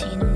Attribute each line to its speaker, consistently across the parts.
Speaker 1: seen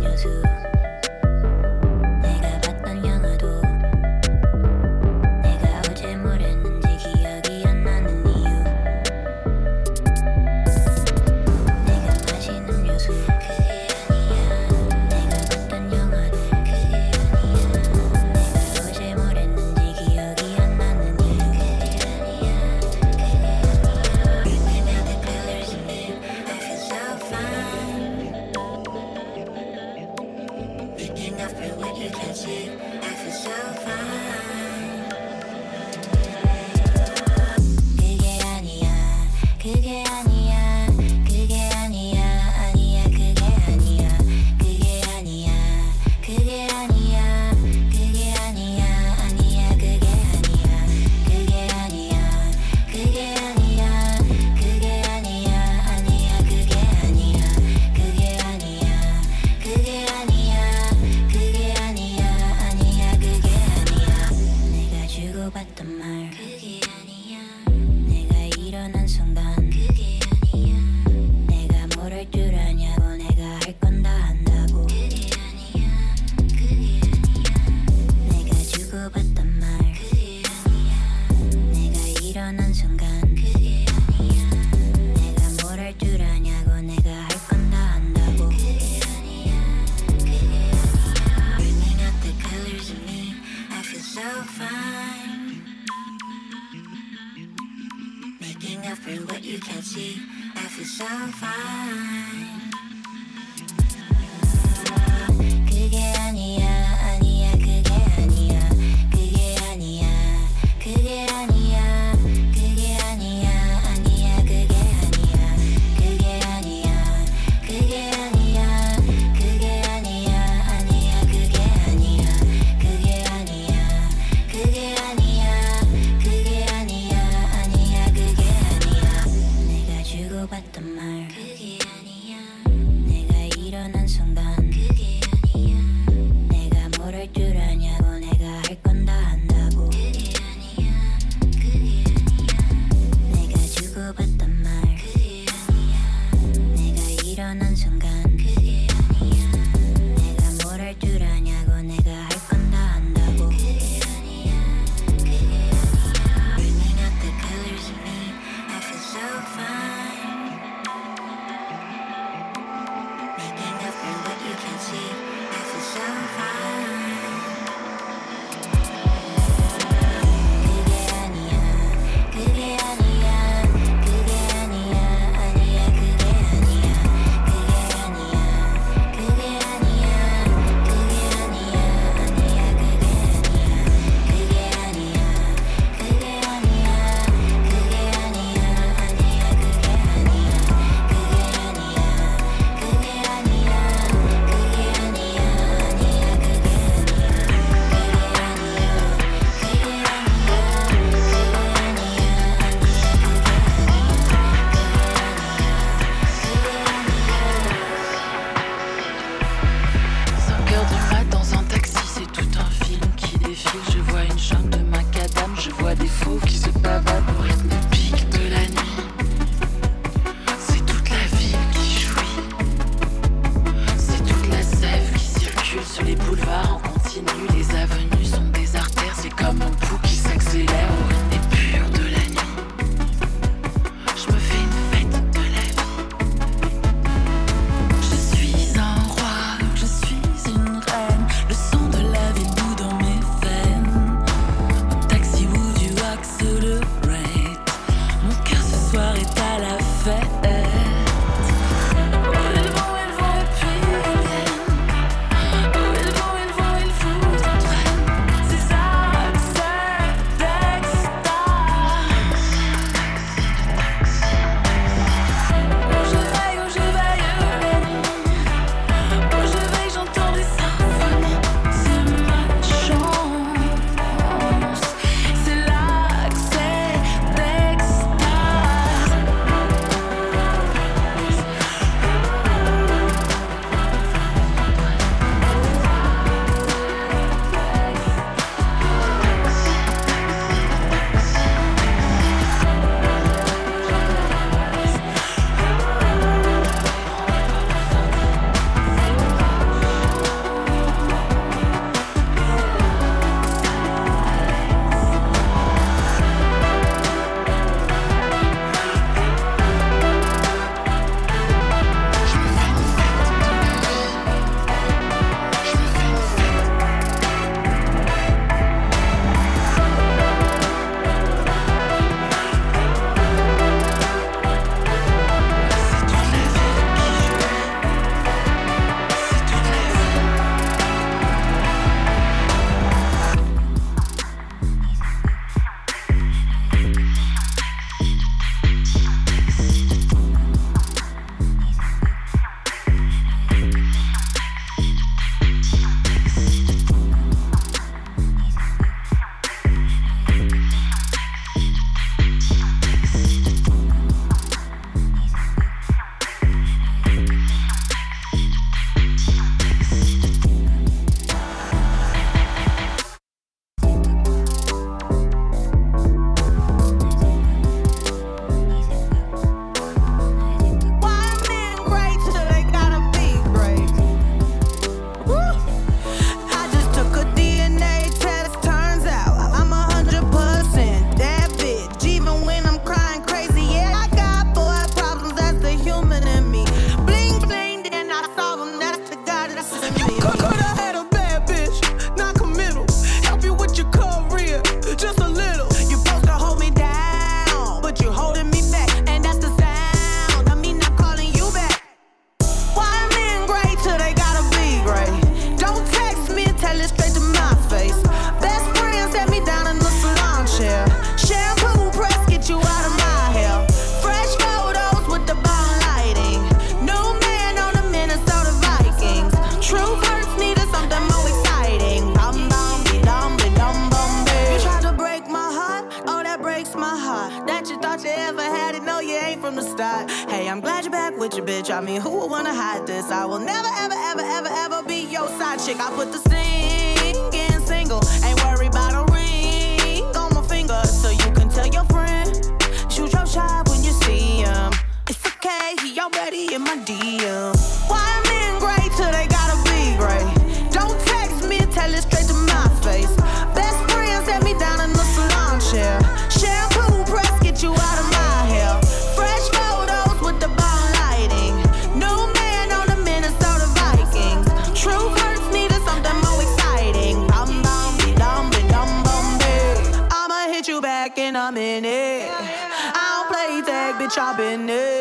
Speaker 1: bitch, I've been
Speaker 2: there.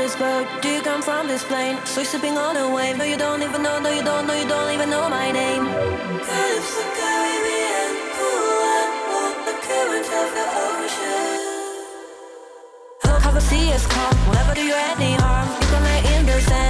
Speaker 2: this boat? Do you come from this plane? So you're sleeping on a wave. No, you don't even know, no, you don't know, you don't even know my name. Calypso Caribbean, cool up, walk the current of the ocean. How the sea is calm, whenever do you any harm? You can
Speaker 3: understand.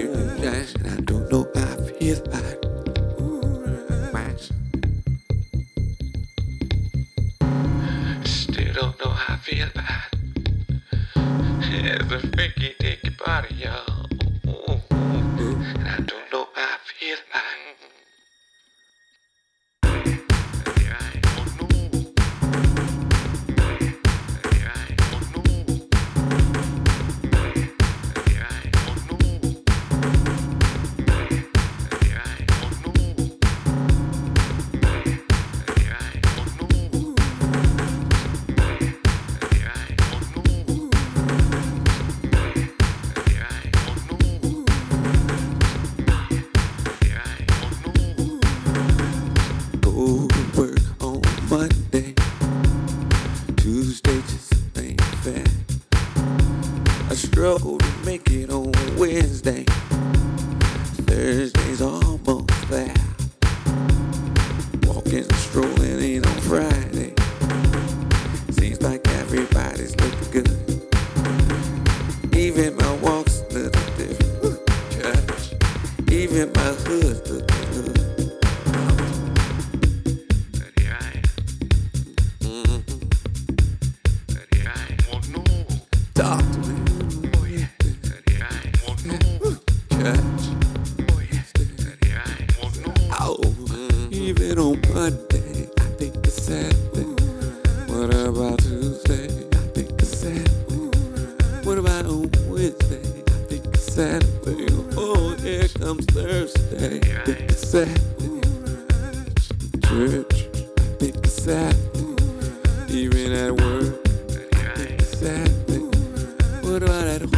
Speaker 3: and I don't know
Speaker 4: if he's back. Saturday. Oh, here comes Thursday. Think it's Saturday. Church. Think it's Saturday. Even at work. Think it's Saturday. What about at home?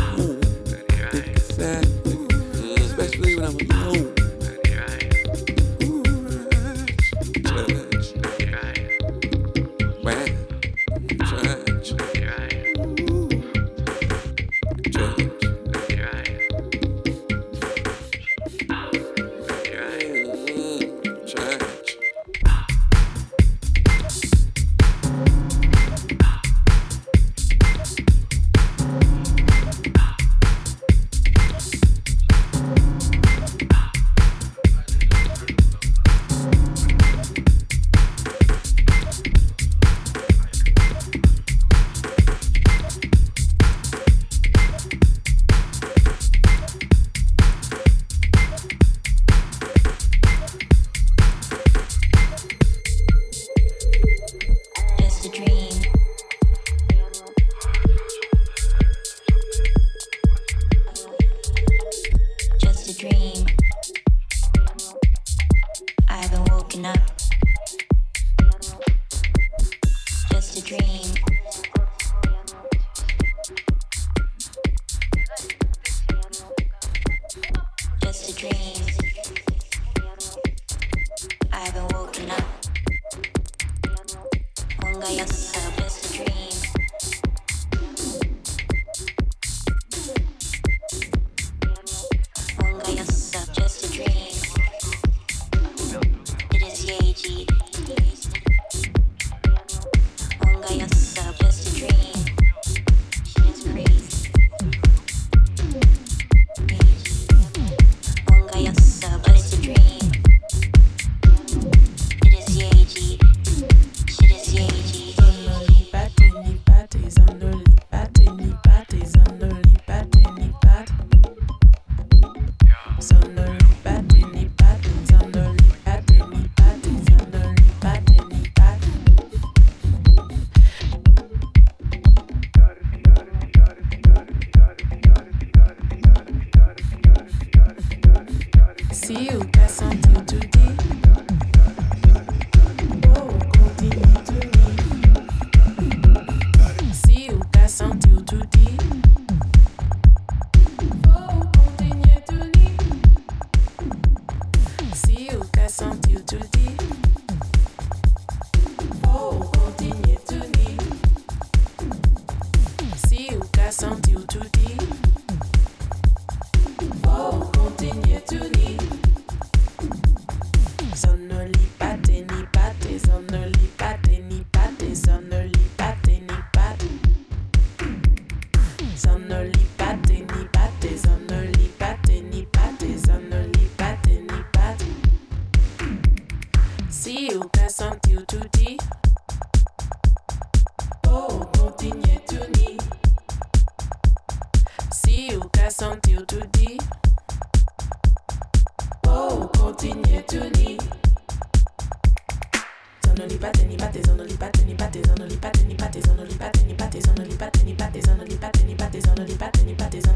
Speaker 5: on pas, t'es ni pas, t'es on ne pas, t'es ni pas, t'es on ne pas, t'es ni
Speaker 6: pas, t'es
Speaker 2: on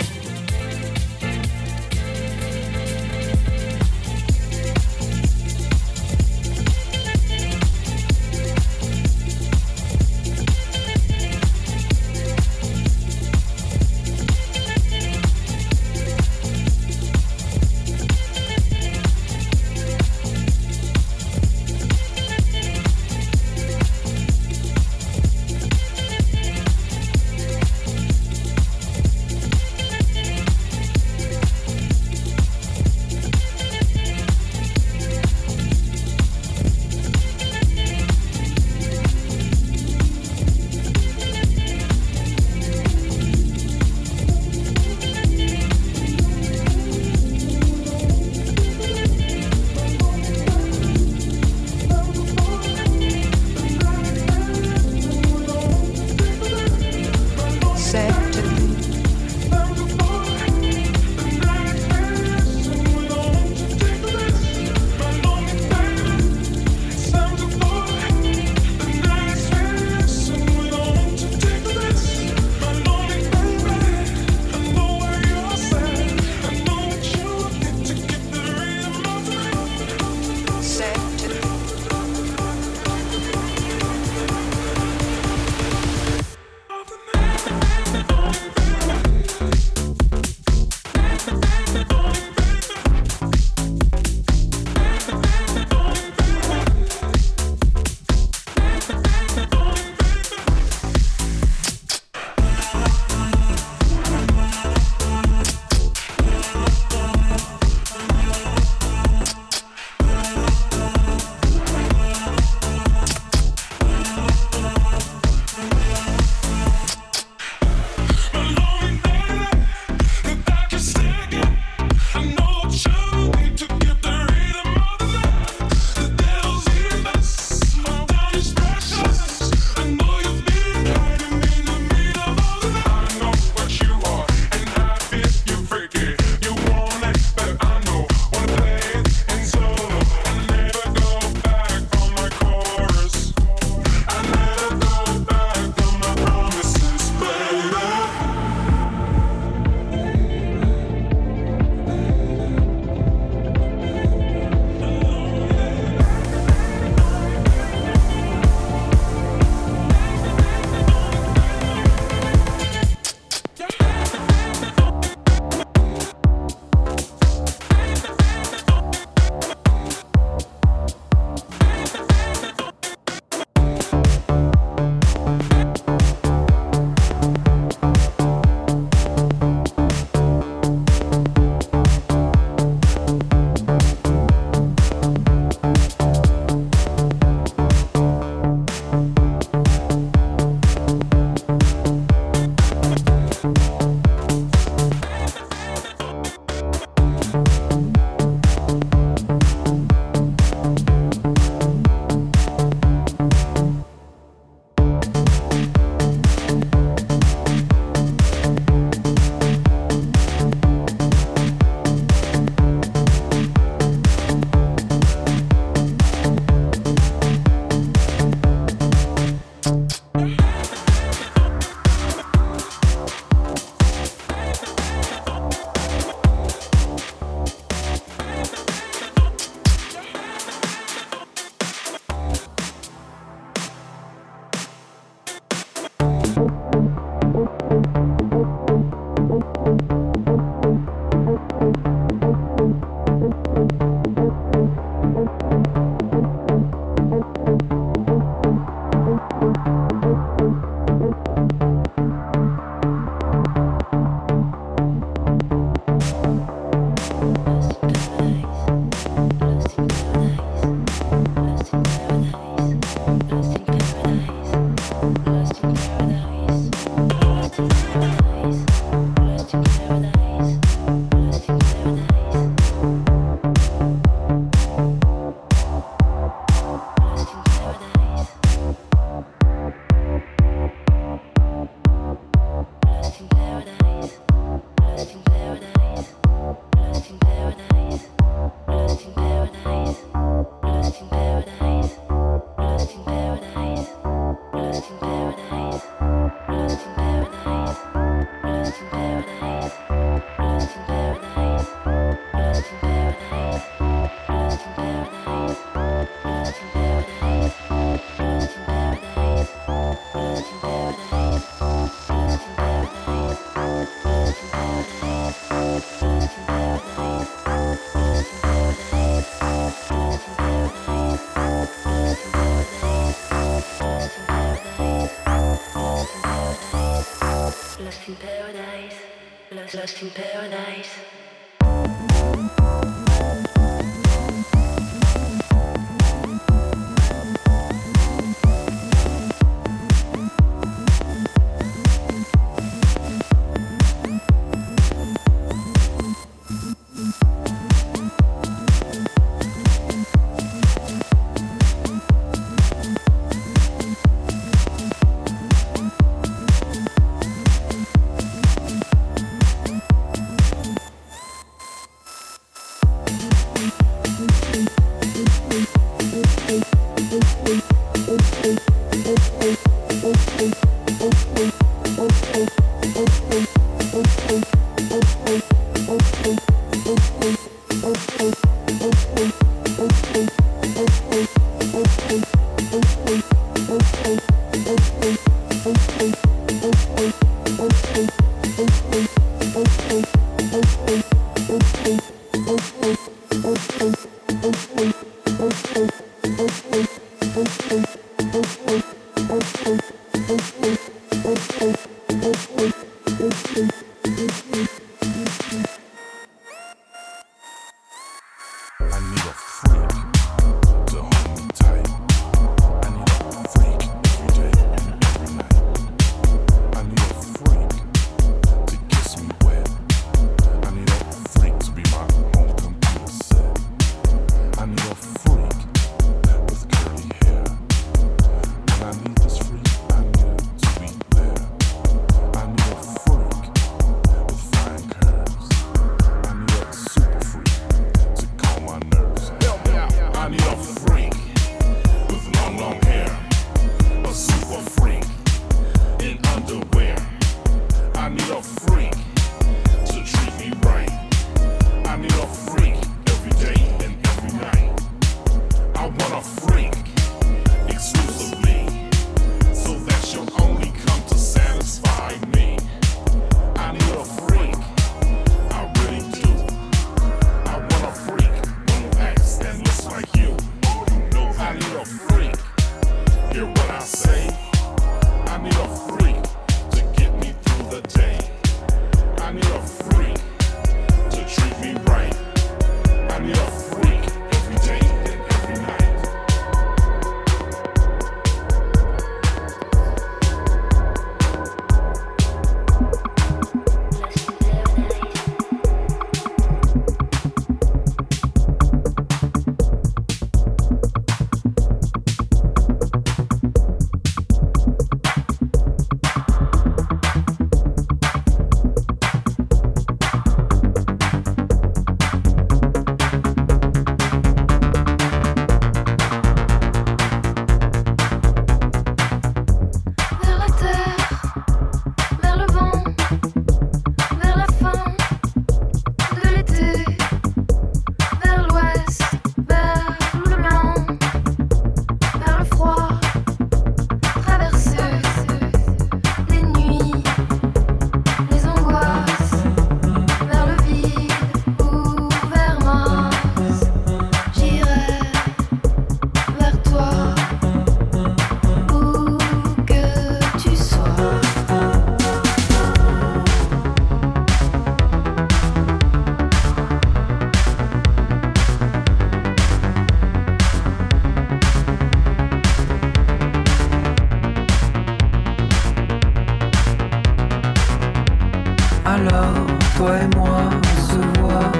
Speaker 2: Toi
Speaker 7: et moi, se voit,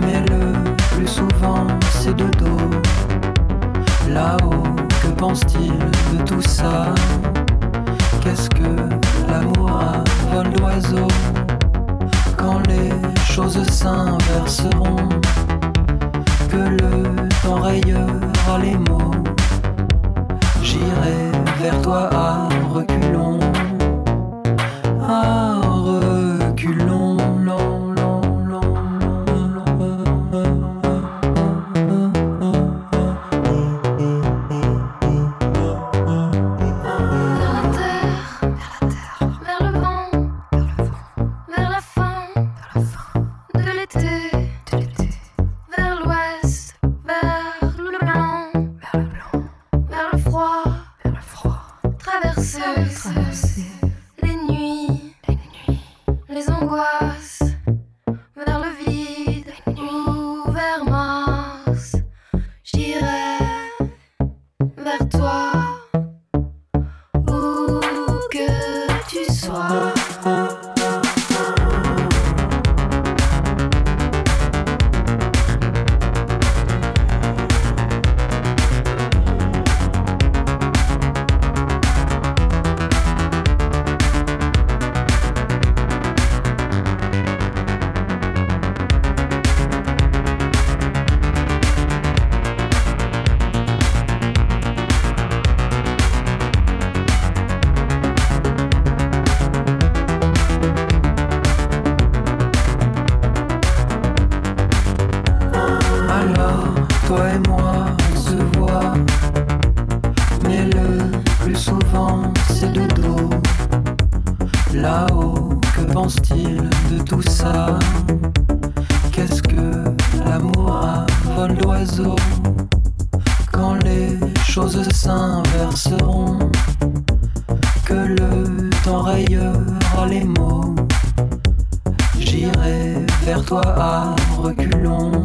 Speaker 7: mais le plus souvent c'est de dos. Là-haut, que pense-t-il de tout ça? Qu'est-ce que l'amour a vol d'oiseau? Quand les choses s'inverseront, que le temps rayera les mots, j'irai vers toi à Toi et moi, on se voit. Mais le plus souvent, c'est de dos. Là-haut, que pense-t-il de tout ça? Qu'est-ce que l'amour a vol d'oiseau Quand les choses s'inverseront, que le temps rayera les mots? J'irai vers toi à reculons.